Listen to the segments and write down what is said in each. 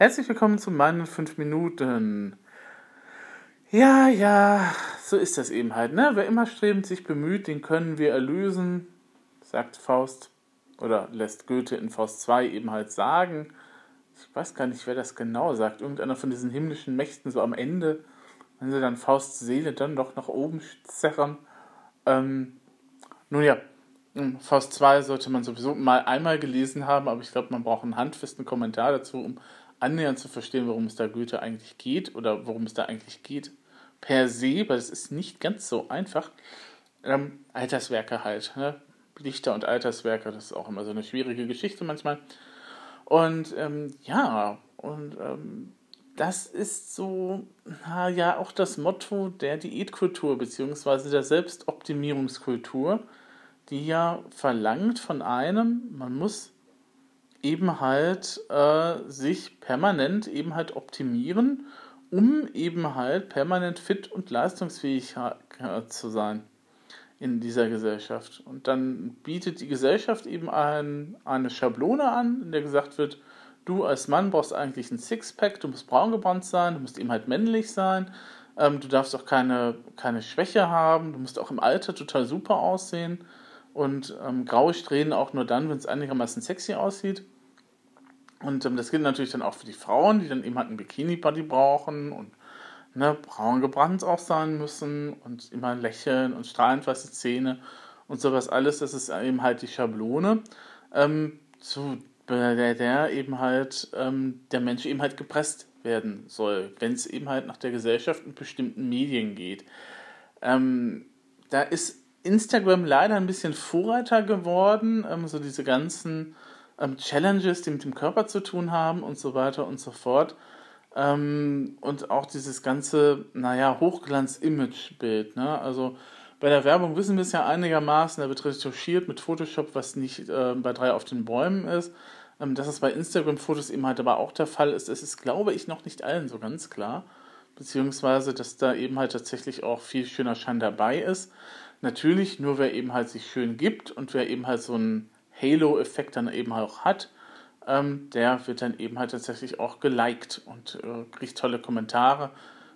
Herzlich willkommen zu meinen 5 Minuten. Ja, ja, so ist das eben halt, ne? Wer immer strebend sich bemüht, den können wir erlösen, sagt Faust. Oder lässt Goethe in Faust 2 eben halt sagen. Ich weiß gar nicht, wer das genau sagt. Irgendeiner von diesen himmlischen Mächten so am Ende, wenn sie dann Fausts Seele dann doch nach oben zerren. Ähm, nun ja, Faust 2 sollte man sowieso mal einmal gelesen haben, aber ich glaube, man braucht einen handfesten Kommentar dazu, um annähernd zu verstehen, worum es da Goethe eigentlich geht oder worum es da eigentlich geht. Per se, weil es ist nicht ganz so einfach. Ähm, Alterswerke halt, ne? Dichter und Alterswerke, das ist auch immer so eine schwierige Geschichte manchmal. Und ähm, ja, und ähm, das ist so, na, ja, auch das Motto der Diätkultur beziehungsweise der Selbstoptimierungskultur die ja verlangt von einem, man muss eben halt äh, sich permanent eben halt optimieren, um eben halt permanent fit und leistungsfähig zu sein in dieser Gesellschaft. Und dann bietet die Gesellschaft eben ein, eine Schablone an, in der gesagt wird, du als Mann brauchst eigentlich ein Sixpack, du musst braun gebrannt sein, du musst eben halt männlich sein, ähm, du darfst auch keine, keine Schwäche haben, du musst auch im Alter total super aussehen und ähm, graue Strähnen auch nur dann, wenn es einigermaßen sexy aussieht. Und ähm, das gilt natürlich dann auch für die Frauen, die dann eben halt einen Bikini-Body brauchen und ne, braun gebrannt auch sein müssen und immer lächeln und strahlend weiße Zähne und sowas alles. Das ist eben halt die Schablone, ähm, zu der, der eben halt ähm, der Mensch eben halt gepresst werden soll, wenn es eben halt nach der Gesellschaft und bestimmten Medien geht. Ähm, da ist Instagram leider ein bisschen Vorreiter geworden, ähm, so diese ganzen ähm, Challenges, die mit dem Körper zu tun haben und so weiter und so fort. Ähm, und auch dieses ganze, naja, Hochglanz-Image-Bild. Ne? Also bei der Werbung wissen wir es ja einigermaßen, da wird retuschiert mit Photoshop, was nicht äh, bei drei auf den Bäumen ist. Ähm, dass es bei Instagram-Fotos eben halt aber auch der Fall ist, das ist, glaube ich, noch nicht allen so ganz klar. Beziehungsweise, dass da eben halt tatsächlich auch viel schöner Schein dabei ist. Natürlich nur, wer eben halt sich schön gibt und wer eben halt so einen Halo-Effekt dann eben auch hat, ähm, der wird dann eben halt tatsächlich auch geliked und äh, kriegt tolle Kommentare.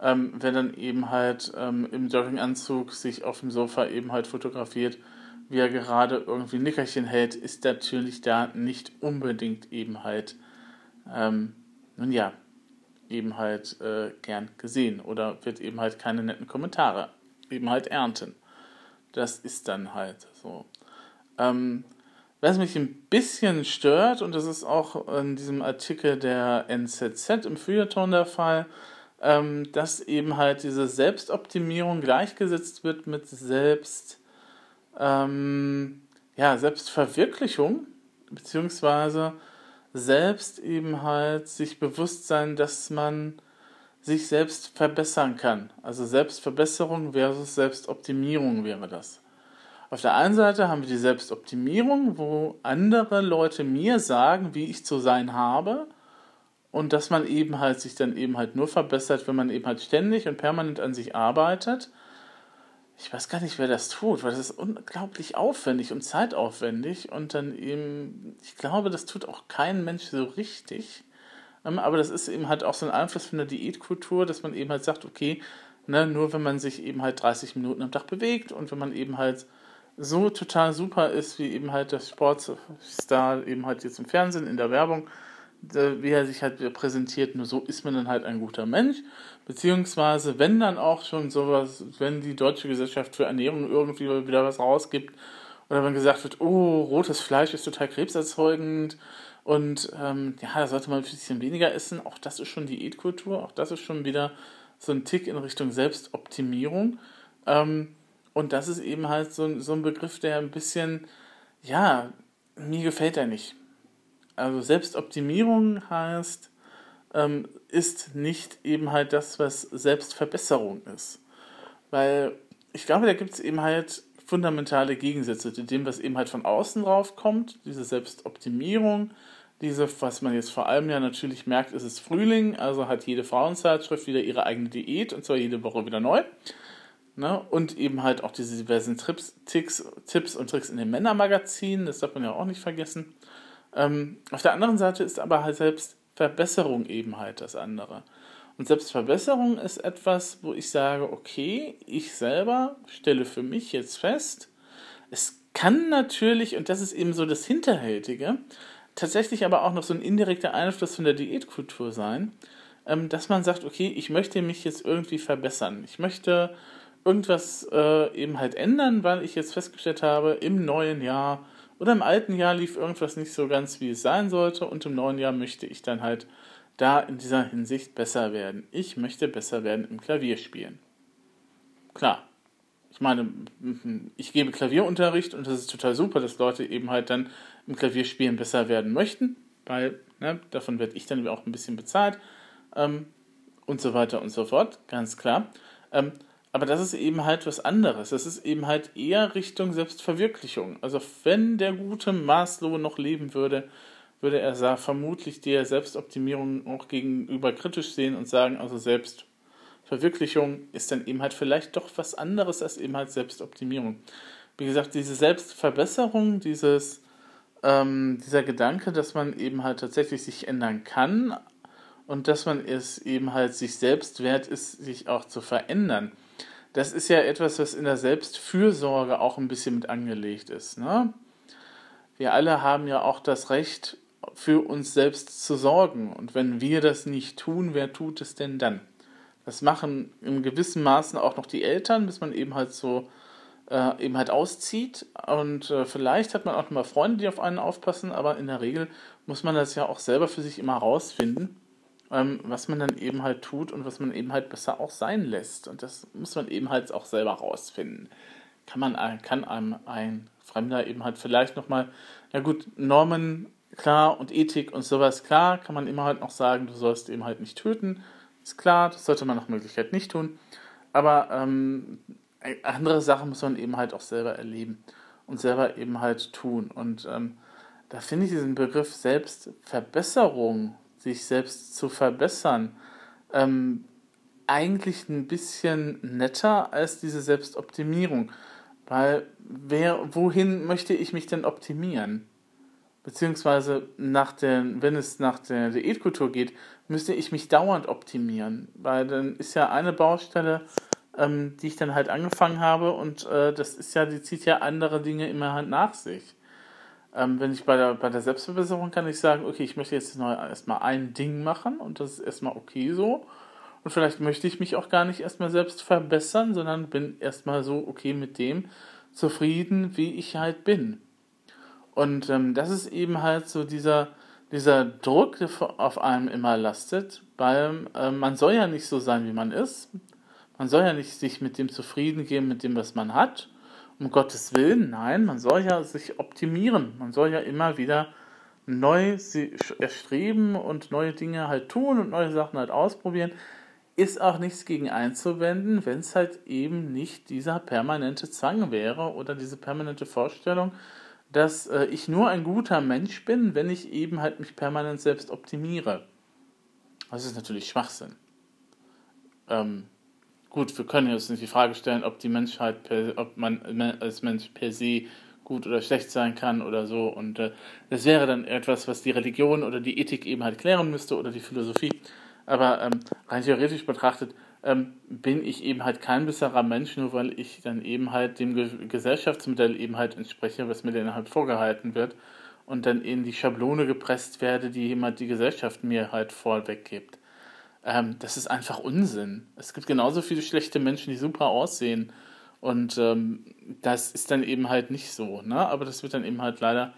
Ähm, wer dann eben halt ähm, im Jogginganzug sich auf dem Sofa eben halt fotografiert, wie er gerade irgendwie ein Nickerchen hält, ist natürlich da nicht unbedingt eben halt, ähm, nun ja, eben halt äh, gern gesehen oder wird eben halt keine netten Kommentare eben halt ernten das ist dann halt so. Ähm, was mich ein bisschen stört, und das ist auch in diesem Artikel der NZZ im Feuilleton der Fall, ähm, dass eben halt diese Selbstoptimierung gleichgesetzt wird mit Selbst, ähm, ja, Selbstverwirklichung, beziehungsweise selbst eben halt sich bewusst sein, dass man sich selbst verbessern kann. Also Selbstverbesserung versus Selbstoptimierung wäre das. Auf der einen Seite haben wir die Selbstoptimierung, wo andere Leute mir sagen, wie ich zu sein habe und dass man eben halt sich dann eben halt nur verbessert, wenn man eben halt ständig und permanent an sich arbeitet. Ich weiß gar nicht, wer das tut, weil das ist unglaublich aufwendig und zeitaufwendig und dann eben, ich glaube, das tut auch kein Mensch so richtig. Ähm, aber das ist eben halt auch so ein Einfluss von der Diätkultur, dass man eben halt sagt, okay, ne, nur wenn man sich eben halt 30 Minuten am Tag bewegt und wenn man eben halt so total super ist, wie eben halt das Sportstar eben halt jetzt im Fernsehen, in der Werbung, wie er sich halt präsentiert, nur so ist man dann halt ein guter Mensch. Beziehungsweise, wenn dann auch schon sowas, wenn die Deutsche Gesellschaft für Ernährung irgendwie wieder was rausgibt, oder wenn gesagt wird, oh, rotes Fleisch ist total krebserzeugend und ähm, ja, da sollte man ein bisschen weniger essen. Auch das ist schon Diätkultur. Auch das ist schon wieder so ein Tick in Richtung Selbstoptimierung. Ähm, und das ist eben halt so, so ein Begriff, der ein bisschen, ja, mir gefällt er nicht. Also Selbstoptimierung heißt, ähm, ist nicht eben halt das, was Selbstverbesserung ist. Weil ich glaube, da gibt es eben halt fundamentale Gegensätze zu dem, was eben halt von außen drauf kommt, diese Selbstoptimierung, diese, was man jetzt vor allem ja natürlich merkt, ist es Frühling, also hat jede Frauenzeitschrift wieder ihre eigene Diät und zwar jede Woche wieder neu. Ne? Und eben halt auch diese diversen Trips, Ticks, Tipps und Tricks in den Männermagazinen, das darf man ja auch nicht vergessen. Ähm, auf der anderen Seite ist aber halt selbst Selbstverbesserung eben halt das andere. Und Selbstverbesserung ist etwas, wo ich sage, okay, ich selber stelle für mich jetzt fest, es kann natürlich, und das ist eben so das Hinterhältige, tatsächlich aber auch noch so ein indirekter Einfluss von der Diätkultur sein, ähm, dass man sagt, okay, ich möchte mich jetzt irgendwie verbessern. Ich möchte irgendwas äh, eben halt ändern, weil ich jetzt festgestellt habe, im neuen Jahr oder im alten Jahr lief irgendwas nicht so ganz, wie es sein sollte und im neuen Jahr möchte ich dann halt da in dieser Hinsicht besser werden. Ich möchte besser werden im Klavierspielen. Klar. Ich meine, ich gebe Klavierunterricht und das ist total super, dass Leute eben halt dann im Klavierspielen besser werden möchten, weil ne, davon werde ich dann auch ein bisschen bezahlt ähm, und so weiter und so fort, ganz klar. Ähm, aber das ist eben halt was anderes. Das ist eben halt eher Richtung Selbstverwirklichung. Also wenn der gute Maslow noch leben würde, würde er vermutlich der Selbstoptimierung auch gegenüber kritisch sehen und sagen, also Selbstverwirklichung ist dann eben halt vielleicht doch was anderes als eben halt Selbstoptimierung. Wie gesagt, diese Selbstverbesserung, dieses, ähm, dieser Gedanke, dass man eben halt tatsächlich sich ändern kann und dass man es eben halt sich selbst wert ist, sich auch zu verändern. Das ist ja etwas, was in der Selbstfürsorge auch ein bisschen mit angelegt ist. Ne? Wir alle haben ja auch das Recht, für uns selbst zu sorgen. Und wenn wir das nicht tun, wer tut es denn dann? Das machen in gewissem Maßen auch noch die Eltern, bis man eben halt so äh, eben halt auszieht. Und äh, vielleicht hat man auch mal Freunde, die auf einen aufpassen, aber in der Regel muss man das ja auch selber für sich immer rausfinden, ähm, was man dann eben halt tut und was man eben halt besser auch sein lässt. Und das muss man eben halt auch selber rausfinden. Kann man kann einem ein Fremder eben halt vielleicht nochmal, na gut, Normen klar und Ethik und sowas, klar, kann man immer halt noch sagen, du sollst eben halt nicht töten. Ist klar, das sollte man nach Möglichkeit nicht tun. Aber ähm, andere Sachen muss man eben halt auch selber erleben und selber eben halt tun. Und ähm, da finde ich diesen Begriff Selbstverbesserung, sich selbst zu verbessern, ähm, eigentlich ein bisschen netter als diese Selbstoptimierung. Weil wer, wohin möchte ich mich denn optimieren? beziehungsweise nach den, wenn es nach der Diätkultur geht, müsste ich mich dauernd optimieren, weil dann ist ja eine Baustelle, ähm, die ich dann halt angefangen habe und äh, das ist ja, die zieht ja andere Dinge immer halt nach sich. Ähm, wenn ich bei der, bei der Selbstverbesserung kann ich sagen, okay, ich möchte jetzt erstmal ein Ding machen und das ist erstmal okay so. Und vielleicht möchte ich mich auch gar nicht erstmal selbst verbessern, sondern bin erstmal so okay mit dem zufrieden, wie ich halt bin. Und ähm, das ist eben halt so dieser, dieser Druck, der auf einem immer lastet, weil äh, man soll ja nicht so sein, wie man ist. Man soll ja nicht sich mit dem zufrieden geben, mit dem, was man hat. Um Gottes Willen, nein, man soll ja sich optimieren. Man soll ja immer wieder neu erstreben und neue Dinge halt tun und neue Sachen halt ausprobieren. Ist auch nichts gegen einzuwenden, wenn es halt eben nicht dieser permanente Zwang wäre oder diese permanente Vorstellung, dass äh, ich nur ein guter Mensch bin, wenn ich eben halt mich permanent selbst optimiere. Das ist natürlich Schwachsinn. Ähm, gut, wir können jetzt nicht die Frage stellen, ob die Menschheit, per, ob man als Mensch per se gut oder schlecht sein kann oder so. Und äh, das wäre dann etwas, was die Religion oder die Ethik eben halt klären müsste oder die Philosophie. Aber ähm, rein theoretisch betrachtet ähm, bin ich eben halt kein besserer Mensch, nur weil ich dann eben halt dem Ge Gesellschaftsmodell eben halt entspreche, was mir dann halt vorgehalten wird und dann in die Schablone gepresst werde, die jemand die Gesellschaft mir halt vorweggibt. Ähm, das ist einfach Unsinn. Es gibt genauso viele schlechte Menschen, die super aussehen und ähm, das ist dann eben halt nicht so, ne? Aber das wird dann eben halt leider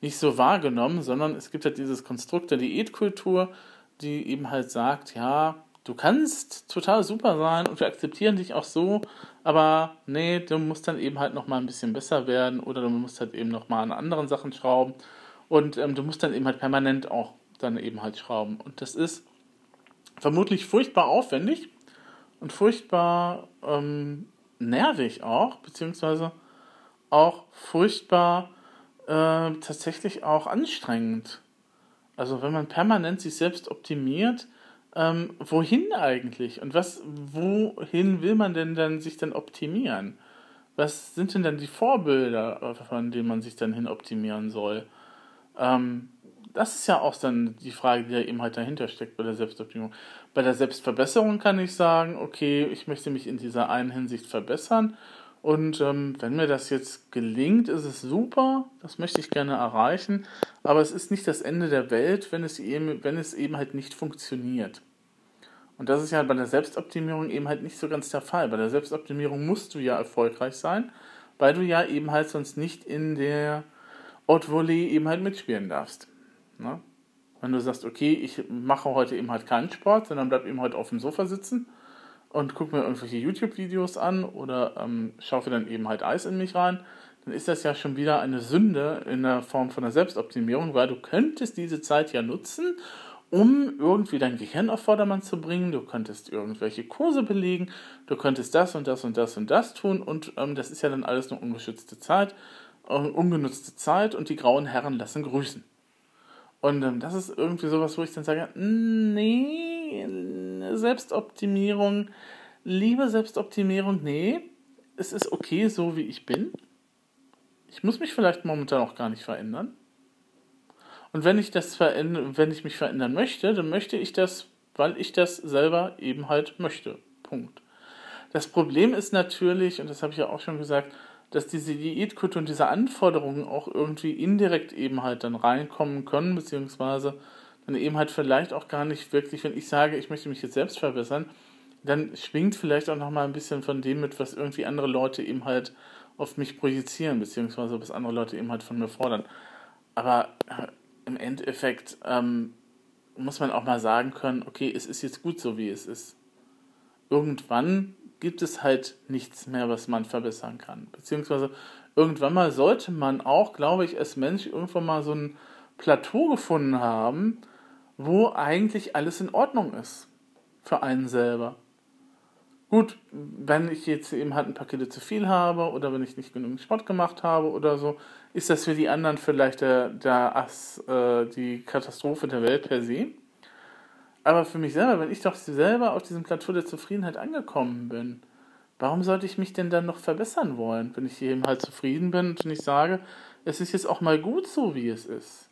nicht so wahrgenommen, sondern es gibt halt dieses Konstrukt der Diätkultur, die eben halt sagt, ja, du kannst total super sein und wir akzeptieren dich auch so, aber nee, du musst dann eben halt nochmal ein bisschen besser werden oder du musst halt eben nochmal an anderen Sachen schrauben und ähm, du musst dann eben halt permanent auch dann eben halt schrauben. Und das ist vermutlich furchtbar aufwendig und furchtbar ähm, nervig auch, beziehungsweise auch furchtbar äh, tatsächlich auch anstrengend. Also wenn man permanent sich selbst optimiert, ähm, wohin eigentlich? Und was, wohin will man denn dann sich dann optimieren? Was sind denn dann die Vorbilder, von denen man sich dann hin optimieren soll? Ähm, Das ist ja auch dann die Frage, die da eben halt dahinter steckt bei der Selbstoptimierung. Bei der Selbstverbesserung kann ich sagen, okay, ich möchte mich in dieser einen Hinsicht verbessern. Und ähm, wenn mir das jetzt gelingt, ist es super, das möchte ich gerne erreichen, aber es ist nicht das Ende der Welt, wenn es eben, wenn es eben halt nicht funktioniert. Und das ist ja bei der Selbstoptimierung eben halt nicht so ganz der Fall. Bei der Selbstoptimierung musst du ja erfolgreich sein, weil du ja eben halt sonst nicht in der Haute Volley eben halt mitspielen darfst. Ne? Wenn du sagst, okay, ich mache heute eben halt keinen Sport, sondern bleib eben halt auf dem Sofa sitzen und gucke mir irgendwelche YouTube-Videos an oder ähm, schaufe dann eben halt Eis in mich rein, dann ist das ja schon wieder eine Sünde in der Form von der Selbstoptimierung, weil du könntest diese Zeit ja nutzen, um irgendwie dein Gehirn auf Vordermann zu bringen. Du könntest irgendwelche Kurse belegen, du könntest das und das und das und das tun und ähm, das ist ja dann alles eine ungeschützte Zeit, äh, ungenutzte Zeit und die grauen Herren lassen grüßen. Und ähm, das ist irgendwie sowas, wo ich dann sage, nee, Selbstoptimierung, liebe Selbstoptimierung, nee, es ist okay so, wie ich bin. Ich muss mich vielleicht momentan auch gar nicht verändern. Und wenn ich das wenn ich mich verändern möchte, dann möchte ich das, weil ich das selber eben halt möchte. Punkt. Das Problem ist natürlich, und das habe ich ja auch schon gesagt, dass diese Diätkultur und diese Anforderungen auch irgendwie indirekt eben halt dann reinkommen können, beziehungsweise dann eben halt vielleicht auch gar nicht wirklich, wenn ich sage, ich möchte mich jetzt selbst verbessern, dann schwingt vielleicht auch nochmal ein bisschen von dem mit, was irgendwie andere Leute eben halt auf mich projizieren, beziehungsweise was andere Leute eben halt von mir fordern. Aber äh, im Endeffekt ähm, muss man auch mal sagen können, okay, es ist jetzt gut so, wie es ist. Irgendwann gibt es halt nichts mehr, was man verbessern kann. Beziehungsweise irgendwann mal sollte man auch, glaube ich, als Mensch irgendwann mal so ein Plateau gefunden haben, wo eigentlich alles in Ordnung ist. Für einen selber. Gut, wenn ich jetzt eben halt ein paar Kilo zu viel habe oder wenn ich nicht genügend Sport gemacht habe oder so, ist das für die anderen vielleicht der, der Ass, äh, die Katastrophe der Welt per se. Aber für mich selber, wenn ich doch selber auf diesem Plateau der Zufriedenheit angekommen bin, warum sollte ich mich denn dann noch verbessern wollen, wenn ich eben halt zufrieden bin und nicht sage, es ist jetzt auch mal gut so, wie es ist.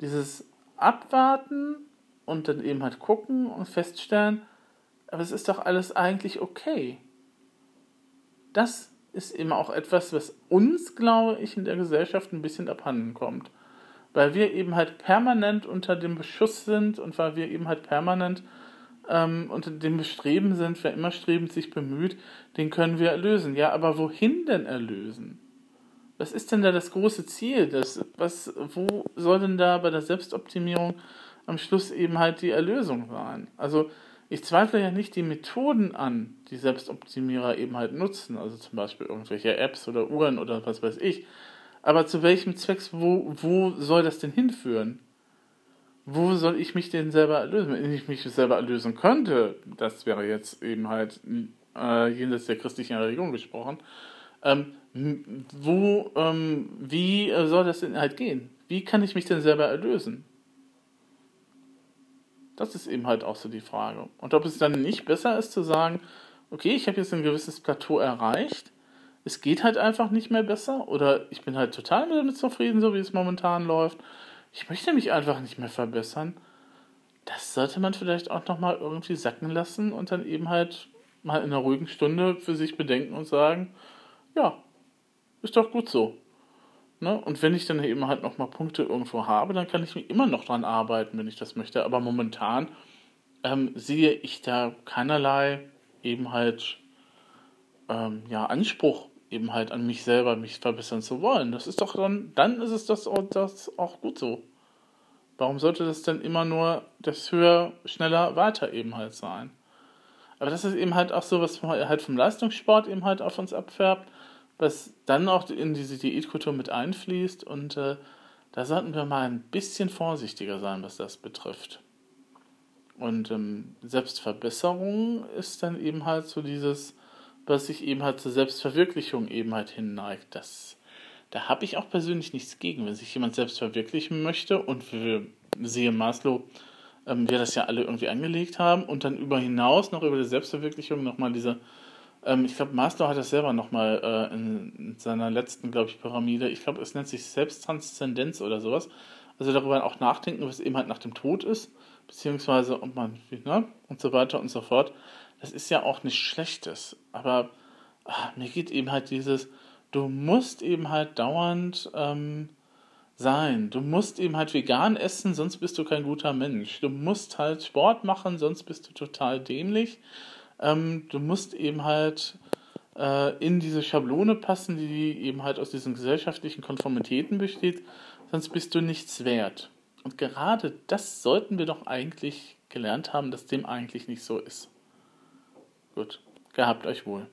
Dieses Abwarten und dann eben halt gucken und feststellen, aber es ist doch alles eigentlich okay. Das ist eben auch etwas, was uns, glaube ich, in der Gesellschaft ein bisschen abhanden kommt weil wir eben halt permanent unter dem Beschuss sind und weil wir eben halt permanent ähm, unter dem Bestreben sind, wer immer strebend sich bemüht, den können wir erlösen. Ja, aber wohin denn erlösen? Was ist denn da das große Ziel? Das, was, wo soll denn da bei der Selbstoptimierung am Schluss eben halt die Erlösung sein? Also ich zweifle ja nicht die Methoden an, die Selbstoptimierer eben halt nutzen, also zum Beispiel irgendwelche Apps oder Uhren oder was weiß ich. Aber zu welchem Zweck, wo, wo soll das denn hinführen? Wo soll ich mich denn selber erlösen? Wenn ich mich selber erlösen könnte, das wäre jetzt eben halt äh, jenseits der christlichen Religion gesprochen, ähm, wo, ähm, wie soll das denn halt gehen? Wie kann ich mich denn selber erlösen? Das ist eben halt auch so die Frage. Und ob es dann nicht besser ist zu sagen, okay, ich habe jetzt ein gewisses Plateau erreicht, es geht halt einfach nicht mehr besser oder ich bin halt total damit zufrieden, so wie es momentan läuft. Ich möchte mich einfach nicht mehr verbessern. Das sollte man vielleicht auch nochmal irgendwie sacken lassen und dann eben halt mal in einer ruhigen Stunde für sich bedenken und sagen, ja, ist doch gut so. Ne? Und wenn ich dann eben halt nochmal Punkte irgendwo habe, dann kann ich mich immer noch dran arbeiten, wenn ich das möchte. Aber momentan ähm, sehe ich da keinerlei eben halt ähm, ja, Anspruch eben halt an mich selber, mich verbessern zu wollen. Das ist doch dann, dann ist es das, das auch gut so. Warum sollte das denn immer nur das höher, schneller, weiter eben halt sein? Aber das ist eben halt auch so, was halt vom Leistungssport eben halt auf uns abfärbt, was dann auch in diese Diätkultur mit einfließt und äh, da sollten wir mal ein bisschen vorsichtiger sein, was das betrifft. Und ähm, Selbstverbesserung ist dann eben halt so dieses, was sich eben halt zur Selbstverwirklichung eben halt hinneigt. Das, da habe ich auch persönlich nichts gegen, wenn sich jemand selbst verwirklichen möchte und wir sehen Maslow, ähm, wir das ja alle irgendwie angelegt haben und dann über hinaus noch über die Selbstverwirklichung nochmal diese, ähm, ich glaube Maslow hat das selber nochmal äh, in, in seiner letzten, glaube ich, Pyramide, ich glaube es nennt sich Selbsttranszendenz oder sowas, Also darüber auch nachdenken, was eben halt nach dem Tod ist, beziehungsweise ob man, ne, und so weiter und so fort. Das ist ja auch nichts Schlechtes. Aber ach, mir geht eben halt dieses, du musst eben halt dauernd ähm, sein. Du musst eben halt vegan essen, sonst bist du kein guter Mensch. Du musst halt Sport machen, sonst bist du total dämlich. Ähm, du musst eben halt äh, in diese Schablone passen, die eben halt aus diesen gesellschaftlichen Konformitäten besteht, sonst bist du nichts wert. Und gerade das sollten wir doch eigentlich gelernt haben, dass dem eigentlich nicht so ist. Gut, gehabt euch wohl.